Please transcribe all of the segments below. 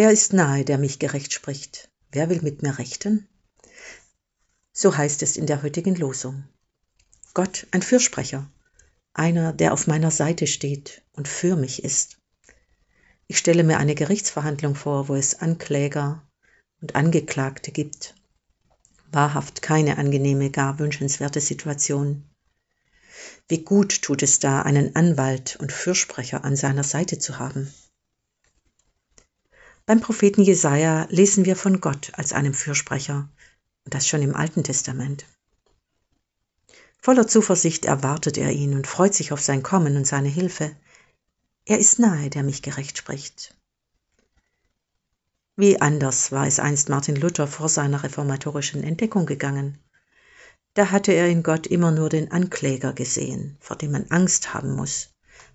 Er ist nahe, der mich gerecht spricht. Wer will mit mir rechten? So heißt es in der heutigen Losung. Gott, ein Fürsprecher, einer, der auf meiner Seite steht und für mich ist. Ich stelle mir eine Gerichtsverhandlung vor, wo es Ankläger und Angeklagte gibt. Wahrhaft keine angenehme, gar wünschenswerte Situation. Wie gut tut es da, einen Anwalt und Fürsprecher an seiner Seite zu haben. Beim Propheten Jesaja lesen wir von Gott als einem Fürsprecher, und das schon im Alten Testament. Voller Zuversicht erwartet er ihn und freut sich auf sein Kommen und seine Hilfe. Er ist nahe, der mich gerecht spricht. Wie anders war es einst Martin Luther vor seiner reformatorischen Entdeckung gegangen. Da hatte er in Gott immer nur den Ankläger gesehen, vor dem man Angst haben muss,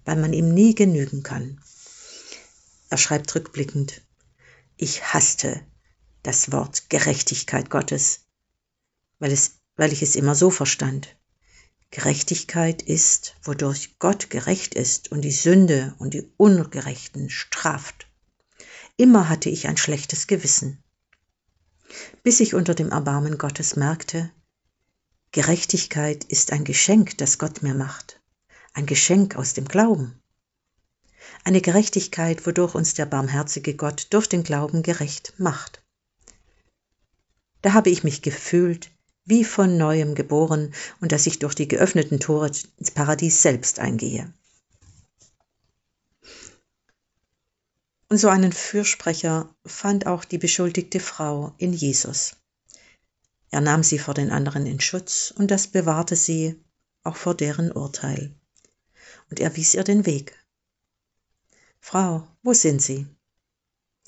weil man ihm nie genügen kann. Er schreibt rückblickend, ich hasste das Wort Gerechtigkeit Gottes, weil, es, weil ich es immer so verstand. Gerechtigkeit ist, wodurch Gott gerecht ist und die Sünde und die Ungerechten straft. Immer hatte ich ein schlechtes Gewissen, bis ich unter dem Erbarmen Gottes merkte, Gerechtigkeit ist ein Geschenk, das Gott mir macht, ein Geschenk aus dem Glauben. Eine Gerechtigkeit, wodurch uns der barmherzige Gott durch den Glauben gerecht macht. Da habe ich mich gefühlt, wie von neuem geboren und dass ich durch die geöffneten Tore ins Paradies selbst eingehe. Und so einen Fürsprecher fand auch die beschuldigte Frau in Jesus. Er nahm sie vor den anderen in Schutz und das bewahrte sie auch vor deren Urteil. Und er wies ihr den Weg. Frau, wo sind sie?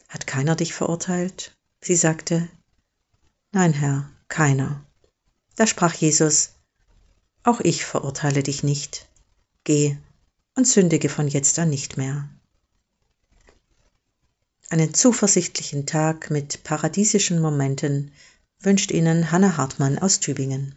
Hat keiner dich verurteilt? Sie sagte, Nein, Herr, keiner. Da sprach Jesus, Auch ich verurteile dich nicht. Geh und sündige von jetzt an nicht mehr. Einen zuversichtlichen Tag mit paradiesischen Momenten wünscht Ihnen Hanna Hartmann aus Tübingen.